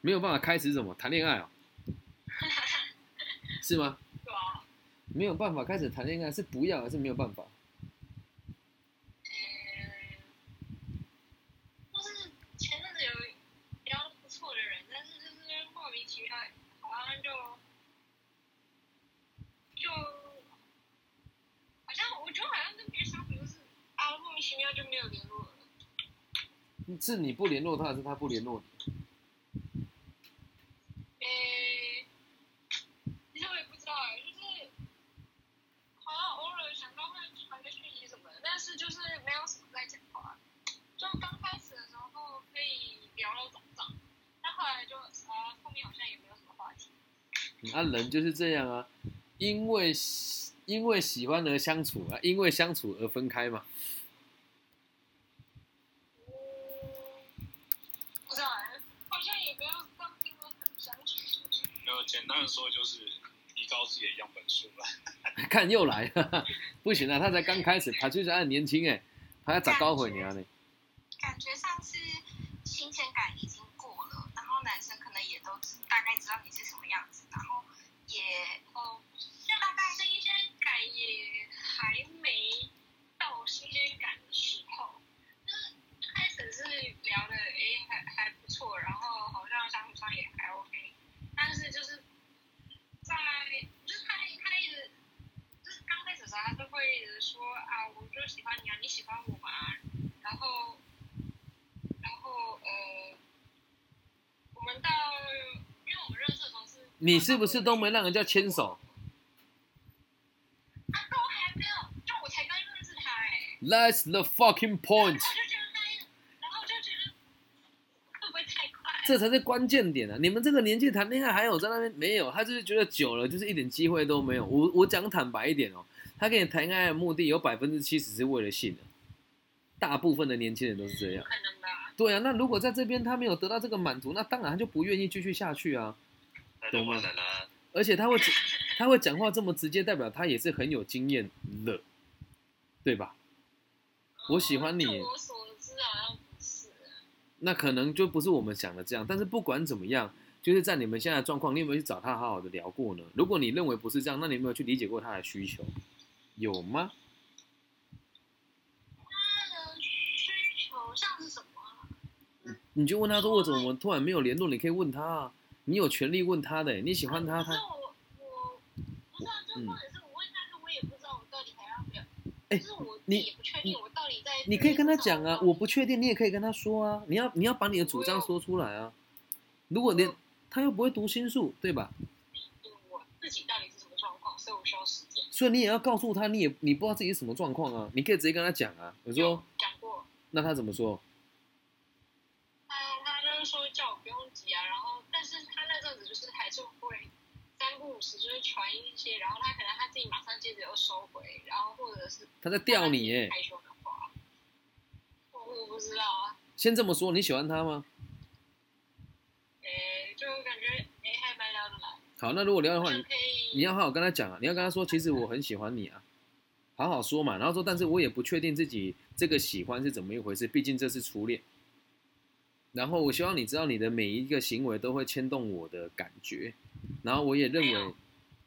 没有办法开始什么谈恋爱哦，是吗？对啊，没有办法开始谈恋爱，是不要还是没有办法？嗯，就是前阵子有聊得不错的人，但是就是莫名其妙，好像就就好像我觉得好像跟别人相处就是啊，莫名其妙就没有联络了。是你不联络他，还是他不联络你？诶，其实我也不知道哎，就是好像偶尔想到会传个讯息什么的，但是就是没有什么在讲话。就刚开始的时候可以聊到早上，但后来就啊后面好像也没有什么话题。啊，人就是这样啊，因为因为喜欢而相处啊，因为相处而分开嘛。不知道哎，好像也没有到因为很相处。没有简单的说就是提高自己的样本数了。看又来了，不行啊，他才刚开始，他就是很年轻哎，他要长高回你啊你。感觉上是新鲜感已经过了，然后男生可能都大概知道你是什么样子，然后也哦，就大概新鲜感也还没到新鲜感的时候，就是开始是聊的诶还还不错，然后好像相处上也还 OK，但是就是在就是他他一直就是刚开始的时候他就会一直说啊我就喜欢你啊你喜欢我嘛，然后然后呃我们到因为我们认识的时候是你是不是都没让人家牵手他都还没有，就我才刚认识他哎、？That's the fucking point，就觉得那一，然后就觉得会不会太快？这才是关键点啊！你们这个年纪谈恋爱还有在那边没有？他就是觉得久了就是一点机会都没有。我我讲坦白一点哦，他跟你谈恋爱的目的有百分之七十是为了性的，大部分的年轻人都是这样不。可能吧？对啊，那如果在这边他没有得到这个满足，那当然他就不愿意继续下去啊。那就完了啦。而且他会他会讲话这么直接，代表他也是很有经验的，对吧？我喜欢你就我所知好像不是。那可能就不是我们想的这样。但是不管怎么样，就是在你们现在的状况，你有没有去找他好好的聊过呢？如果你认为不是这样，那你有没有去理解过他的需求？有吗？他的需求像是什么啊？你就问他说为什么我们突然没有联络？你可以问他啊，你有权利问他的、你喜欢他，他我我不是啊，就或者是我问他，我也不知道我到底还要不要。哎你也不确定我到底在。你可以跟他讲啊，我不确定，你也可以跟他说啊，你要你要把你的主张说出来啊。如果你他又不会读心术，对吧？我自己到底是什么状况，所以我需要时间。所以你也要告诉他，你也你不知道自己是什么状况啊，你可以直接跟他讲啊。我说，讲过，那他怎么说？他他就是说叫我不用急啊，然后就是还是会三不五时就是传一些，然后他可能他自己马上接着又收回，然后或者是他在吊你耶。害羞的话，我我不知道啊，先这么说，你喜欢他吗？诶，就感觉诶还蛮聊得来，好，那如果聊的话，你你要好好跟他讲啊，你要跟他说，其实我很喜欢你啊，好好说嘛。然后说，但是我也不确定自己这个喜欢是怎么一回事，毕竟这是初恋。然后我希望你知道，你的每一个行为都会牵动我的感觉。然后我也认为，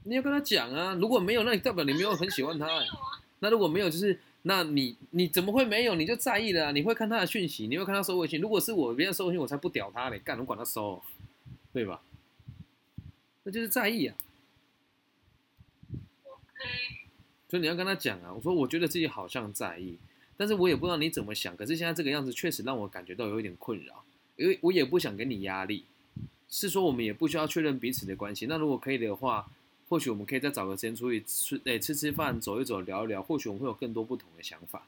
你要跟他讲啊。如果没有，那你代表你没有很喜欢他、欸没有。啊，那如果没有，就是那你你怎么会没有？你就在意了、啊，你会看他的讯息，你会看他收微信。如果是我别人收微信，我才不屌他嘞，干我管他收，对吧？那就是在意啊。OK，所以你要跟他讲啊，我说我觉得自己好像在意，但是我也不知道你怎么想。可是现在这个样子确实让我感觉到有一点困扰，因为我也不想给你压力。是说我们也不需要确认彼此的关系。那如果可以的话，或许我们可以再找个时间出去吃，诶、吃吃饭，走一走，聊一聊，或许我们会有更多不同的想法。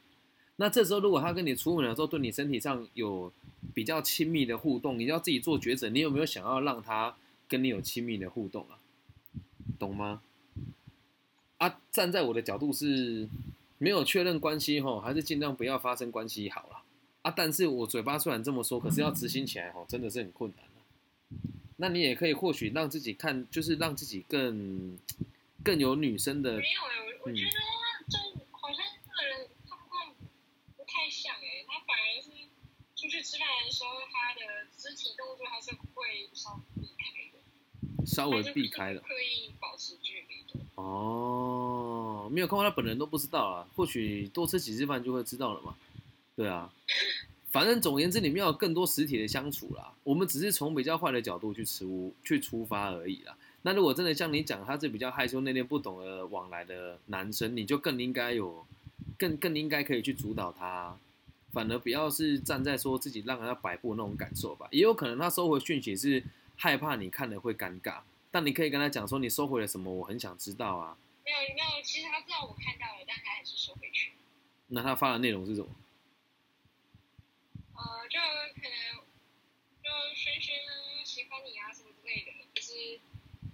那这时候如果他跟你出门的时候，对你身体上有比较亲密的互动，你要自己做抉择，你有没有想要让他跟你有亲密的互动啊？懂吗？啊，站在我的角度是没有确认关系吼，还是尽量不要发生关系好了啊。但是我嘴巴虽然这么说，可是要执行起来吼，真的是很困难的。那你也可以或许让自己看，就是让自己更更有女生的没有诶，我觉得他就好像这个人状况不太像诶，他反而是出去吃饭的时候，他的肢体动作还是会稍微避开的稍微避开了。刻意保持距离的。哦，没有看过他本人都不知道啊，或许多吃几次饭就会知道了嘛。对啊，反正总而言之，你们要有更多实体的相处啦。我们只是从比较坏的角度去出去出发而已啦。那如果真的像你讲，他是比较害羞内敛、不懂得往来的男生，你就更应该有，更更应该可以去主导他，反而不要是站在说自己让人家摆布那种感受吧。也有可能他收回讯息是害怕你看了会尴尬，但你可以跟他讲说你收回了什么，我很想知道啊。没有没有，其实他知道我看到了，但他还是收回去。那他发的内容是什么？呃，就可能就轩轩喜欢你啊什么之类的，就是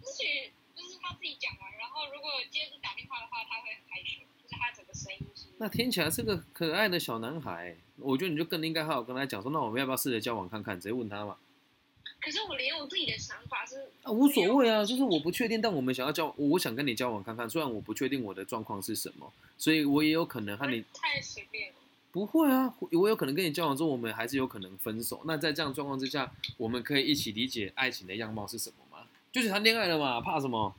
自己就是他自己讲完，然后如果接着打电话的话，他会很害羞，就是他整个声音是。那听起来是个可爱的小男孩，我觉得你就更应该好好跟他讲说，那我们要不要试着交往看看？直接问他嘛。可是我连我自己的想法是啊，无所谓啊，就是我不确定，但我们想要交，我想跟你交往看看。虽然我不确定我的状况是什么，所以我也有可能和你太随便了。不会啊，我有可能跟你交往之后，我们还是有可能分手。那在这样状况之下，我们可以一起理解爱情的样貌是什么吗？就是谈恋爱了嘛，怕什么？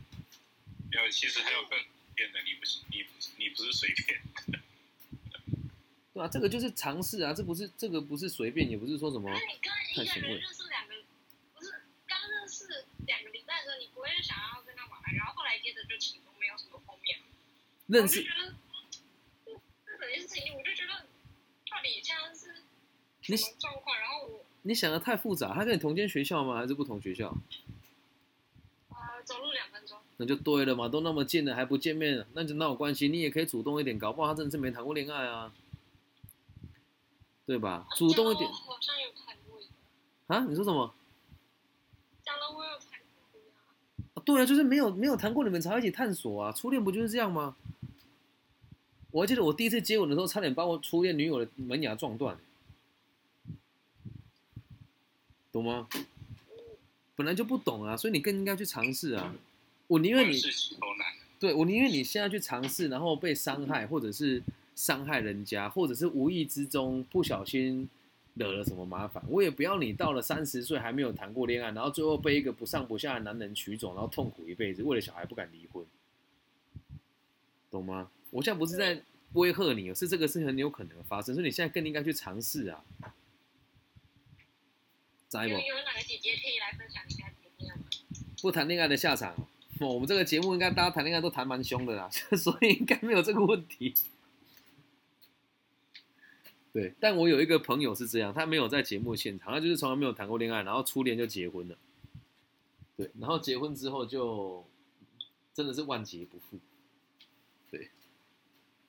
没有，其实还有更变的，你不是你你不是随便，对啊，这个就是尝试啊，这不是这个不是随便，也不是说什么那你跟一个人认识两个，不是刚认识两个礼拜的时候，你不会想要跟他玩，然后后来接着就启动没有什么后面。认识我就觉得这这整件事情，我就觉得到底现在是你状况？然后我你想的太复杂，他跟你同间学校吗？还是不同学校？呃走路两分钟，那就对了嘛，都那么近了还不见面，那就哪有关系？你也可以主动一点，搞不好他真的是没谈过恋爱啊，对吧？主动一点好像有谈过一个，啊？你说什么？讲了我有谈过啊。啊对啊，就是没有没有谈过，你们才会一起探索啊。初恋不就是这样吗？我还记得我第一次接吻的时候，差点把我初恋女友的门牙撞断，懂吗？本来就不懂啊，所以你更应该去尝试啊。我宁愿你。对我宁愿你现在去尝试，然后被伤害，或者是伤害人家，或者是无意之中不小心惹了什么麻烦，我也不要你到了三十岁还没有谈过恋爱，然后最后被一个不上不下的男人取走，然后痛苦一辈子，为了小孩不敢离婚，懂吗？我现在不是在威吓你，是这个是很有可能发生，所以你现在更应该去尝试啊，知不有？有哪个姐姐可以来分享一下？不谈恋爱的下场我们这个节目应该大家谈恋爱都谈蛮凶的啦，所以应该没有这个问题。对，但我有一个朋友是这样，他没有在节目现场，他就是从来没有谈过恋爱，然后初恋就结婚了。对，然后结婚之后就真的是万劫不复。对，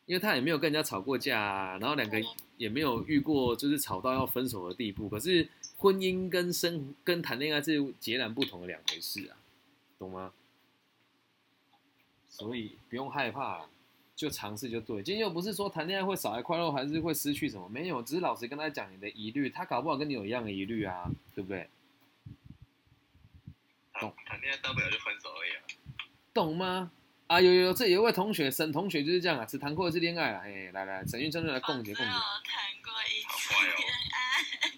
因为他也没有跟人家吵过架、啊，然后两个也没有遇过就是吵到要分手的地步。可是婚姻跟生跟谈恋爱是截然不同的两回事啊，懂吗？所以不用害怕，就尝试就对。今天又不是说谈恋爱会少来快乐，还是会失去什么？没有，只是老实跟他讲你的疑虑，他搞不好跟你有一样的疑虑啊，对不对？懂谈恋爱大不了就分手而已啊。懂吗？啊，有有有，这有一位同学，沈同学就是这样啊，只谈过一次恋爱啊。哎，来来，沈运生就来共结共结，我谈过一次好乖哦恋爱，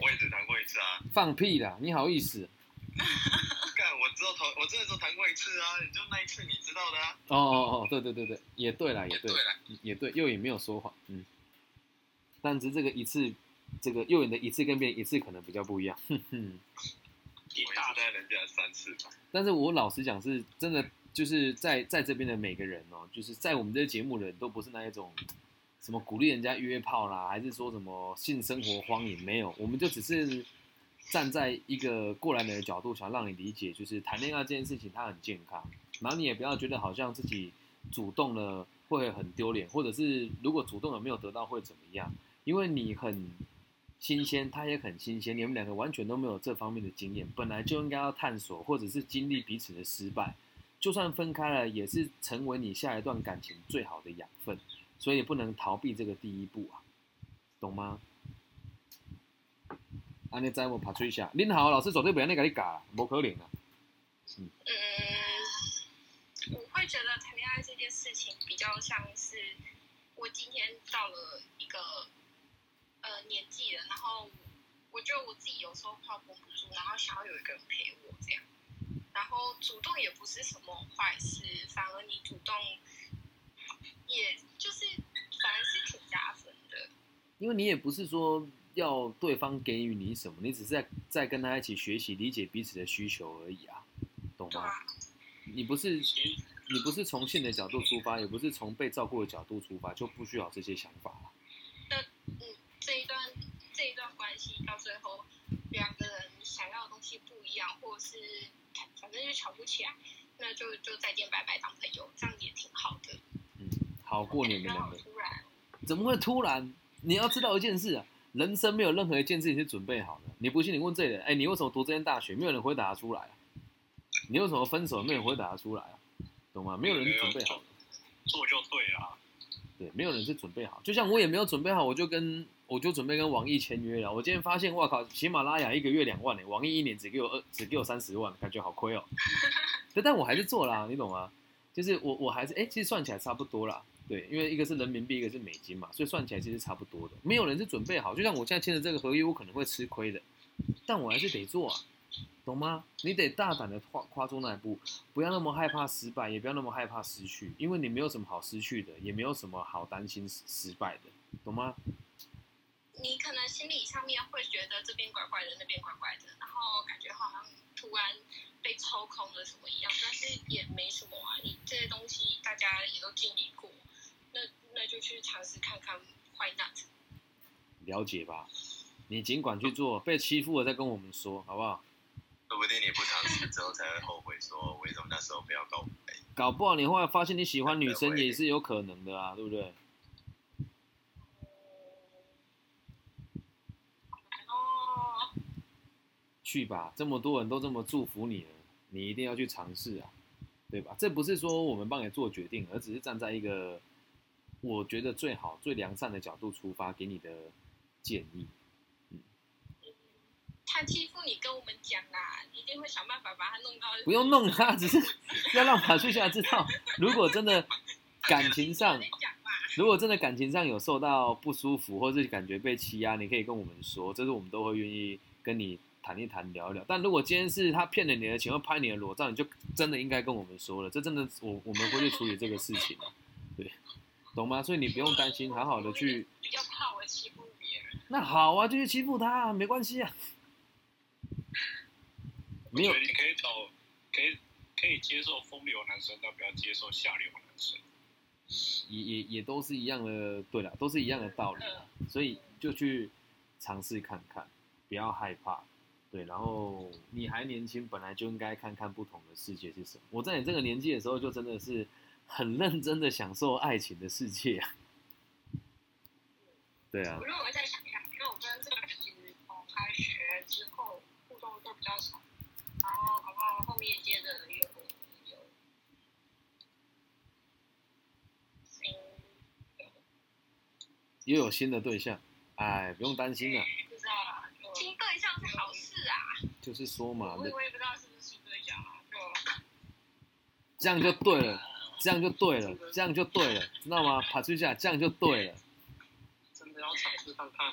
我也只谈过一次啊。放屁啦，你好意思？干，我知道谈，我真的只有谈过一次啊。你就那一次你知道的啊。哦哦哦，对对对对，也对啦，也对，了，也对，又也没有说谎，嗯。但是这个一次，这个右眼的一次跟别人一次可能比较不一样，哼哼。一大袋人家三次吧。但是我老实讲，是真的，就是在在这边的每个人哦，就是在我们这个节目的人都不是那一种 什么鼓励人家约炮啦，还是说什么性生活荒淫，没有，我们就只是站在一个过来人的角度，想让你理解，就是谈恋爱这件事情它很健康，然后你也不要觉得好像自己主动了会很丢脸，或者是如果主动了没有得到会怎么样，因为你很。新鲜，他也很新鲜，你们两个完全都没有这方面的经验，本来就应该要探索，或者是经历彼此的失败，就算分开了，也是成为你下一段感情最好的养分，所以不能逃避这个第一步啊，懂吗？安尼在我爬吹下，恁好，老师绝对不要那个你教，无可能啊。嗯，我会觉得谈恋爱这件事情比较像是我今天到了一个呃年纪了，然后我觉得我自己有时候快要绷不住，然后想要有一个人陪我这样，然然后主动也不是什么坏事，反而你主动，也就是反而是挺加分的。因为你也不是说要对方给予你什么，你只是在在跟他一起学习、理解彼此的需求而已啊，懂吗？你不是你不是从性的角度出发，也不是从被照顾的角度出发，就不需要这些想法了。嗯，这一段这一段关系到最后，两个人想要的东西不一样，或者是反正就瞧不起来，那就就再见拜拜当朋友，这样也挺好的。嗯，好过你们不要两个。好突然，怎么会突然？你要知道一件事啊，人生没有任何一件事情是准备好的。你不信，你问这里人，哎，你为什么读这间大学？没有人回答得出来啊。你为什么分手？没有人回答得出来啊，懂吗？没有人是准备好的。做就对啊。对，没有人是准备好。就像我也没有准备好，我就跟我就准备跟网易签约了。我今天发现，哇靠，喜马拉雅一个月两万呢，网易一年只给我二，只给我三十万，感觉好亏哦。对，但我还是做啦，你懂吗？就是我我还是哎、其实算起来差不多啦。对，因为一个是人民币，一个是美金嘛，所以算起来其实差不多的。没有人是准备好，就像我现在签的这个合约，我可能会吃亏的，但我还是得做啊，懂吗？你得大胆的跨跨出那一步，不要那么害怕失败，也不要那么害怕失去，因为你没有什么好失去的，也没有什么好担心失失败的，懂吗？你可能心理上面会觉得这边怪怪的，那边怪怪的，然后感觉好像突然被抽空了什么一样，但是也没什么啊。你这些东西大家也都经历过，那那就去尝试看看，Why not？了解吧？你尽管去做，被欺负了再跟我们说，好不好？说不定你不尝试之后才会后悔，说为什么那时候不要告白。搞不好你后来发现你喜欢女生也是有可能的啊，对不对？哦，去吧，这么多人都这么祝福你了，你一定要去尝试啊，对吧？这不是说我们帮你做决定，而只是站在一个我觉得最好、最良善的角度出发，给你的建议。嗯他欺负你跟我们讲啦，你一定会想办法把他弄到。不用弄他，只是要让法律下知道，如果真的感情上如果真的感情上有受到不舒服，或是感觉被欺压，你可以跟我们说，这是我们都会愿意跟你谈一谈、聊一聊。但如果今天是他骗了你的钱，或拍你的裸照，你就真的应该跟我们说了，这真的我我们会去处理这个事情懂吗？所以你不用担心，好好的去。比较怕我欺负别人。那好啊，就去欺负他、啊，没关系啊。没有你可以找，可以可以接受风流男生，但不要接受下流男生。也也也都是一样的，对了，都是一样的道理啦，所以就去尝试看看，不要害怕，对，然后你还年轻，本来就应该看看不同的世界是什么。我在你这个年纪的时候，就真的是很认真的享受爱情的世界啊，对啊我，认为再想一下，因为我跟这个人其实从开学之后互动都比较少，然后搞不好后面接着有有新又有新的对象，哎，不用担心啊，不知道啦，新对象是好事啊，就是说嘛，我也我也不知道是不是新对象啊，就这样就对了，这样就对了，这样就对了，知道吗？爬出下，这样就对了。真的要尝试看看。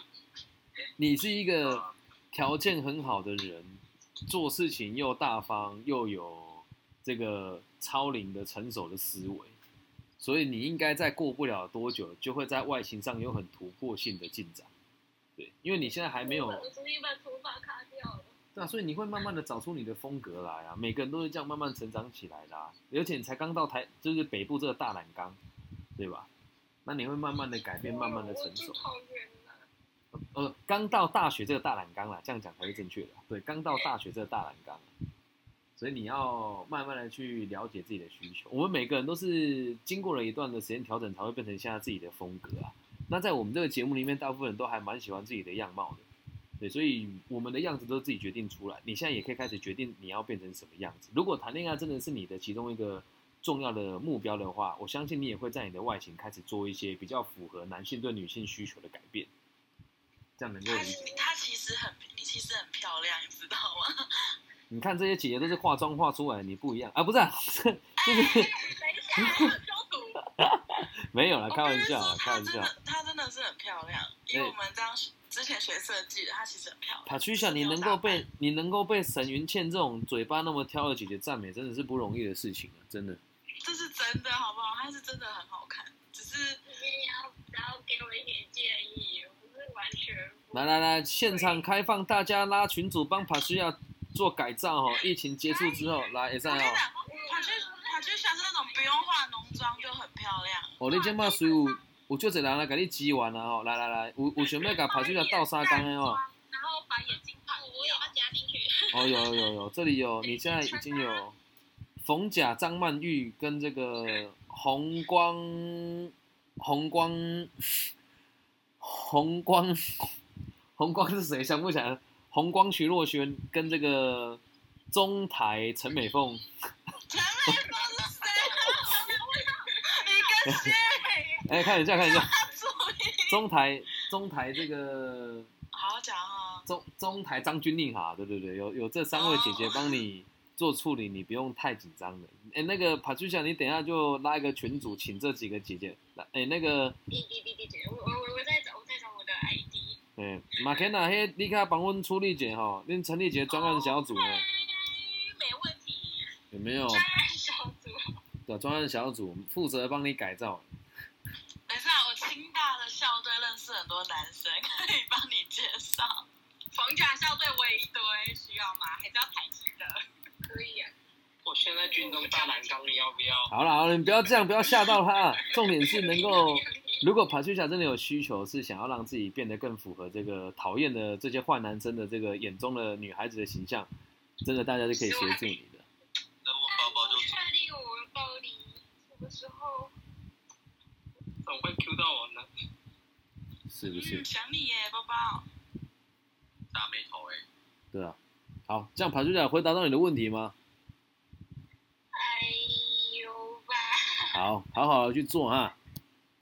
你是一个条件很好的人，做事情又大方，又有这个超龄的成熟的思维，所以你应该在过不了多久，就会在外形上有很突破性的进展。对，因为你现在还没有，对啊，所以你会慢慢的找出你的风格来啊。每个人都是这样慢慢成长起来的、啊，而且你才刚到台，就是北部这个大染缸，对吧？那你会慢慢的改变，慢慢的成熟。呃，刚到大学这个大染缸啦，这样讲才是正确的。对，刚到大学这个大染缸，所以你要慢慢的去了解自己的需求。我们每个人都是经过了一段的时间调整，才会变成现在自己的风格啊。那在我们这个节目里面，大部分人都还蛮喜欢自己的样貌的，对，所以我们的样子都是自己决定出来。你现在也可以开始决定你要变成什么样子。如果谈恋爱真的是你的其中一个重要的目标的话，我相信你也会在你的外形开始做一些比较符合男性对女性需求的改变。这样能够她理解？她其实很，你其实很漂亮，你知道吗？你看这些姐姐都是化妆化出来的，你不一样啊？不是、啊，就是。没有了，开玩笑开玩笑。她真的，她真的是很漂亮，因为我们这样之前学设计的，她其实很漂亮。帕曲夏，你能够被你能够被沈云倩这种嘴巴那么挑的姐姐赞美，真的是不容易的事情啊！真的。这是真的，好不好？她是真的很好看，只是你要然后给我一点建议，我不是完全来来来，现场开放，大家拉群主帮帕曲夏做改造哦。疫情结束之后，来，会使哦。我跟你讲，她就她就像是那种不用化浓妆就很漂亮。哦，你即摆随有有足侪人来甲你支援啊吼，来来来，有有想要甲帕曲夏斗相共的哦。然后把眼睛放我也要加进去。哦，有有有，这里有，你现在已经有冯甲、张曼玉跟这个红光、红光、红光、红光是谁？想不起来了。红光徐若瑄跟这个中台陈美凤，陈美凤是谁？你跟谁？哎，看一下看一下，中台中台这个好好讲哈。中中台张钧甯哈，对对对，有有这三位姐姐帮你做处理，你不用太紧张的。哎，那个帕 a 夏，你等一下就拉一个群组，请这几个姐姐来。哎，那个，滴滴滴滴滴，我我我我在找我在找我的 ID。哎，马天娜，嘿，你卡帮阮处理一下吼，恁成立一个专案小组呢，没问题，有没有？专案小组。对，专案小组负责帮你改造。多男生，可以帮你介绍。逢甲校队我也一堆，需要吗？还是要台籍的？可以啊。我现在军中大蓝缸，你要不要？好了好了，你不要这样，不要吓到他。重点是能够，如果帕 a 夏真的有需求，是想要让自己变得更符合这个讨厌的这些坏男生的这个眼中的女孩子的形象，真的大家是可以协助你的。那我包包就确定我到底什么时候？怎么会 Q 到我呢，是不是嗯？想你耶，包包。大眉头哎、对啊。好，这样爬出来回答到你的问题吗？哎呦吧。好，好好的去做哈。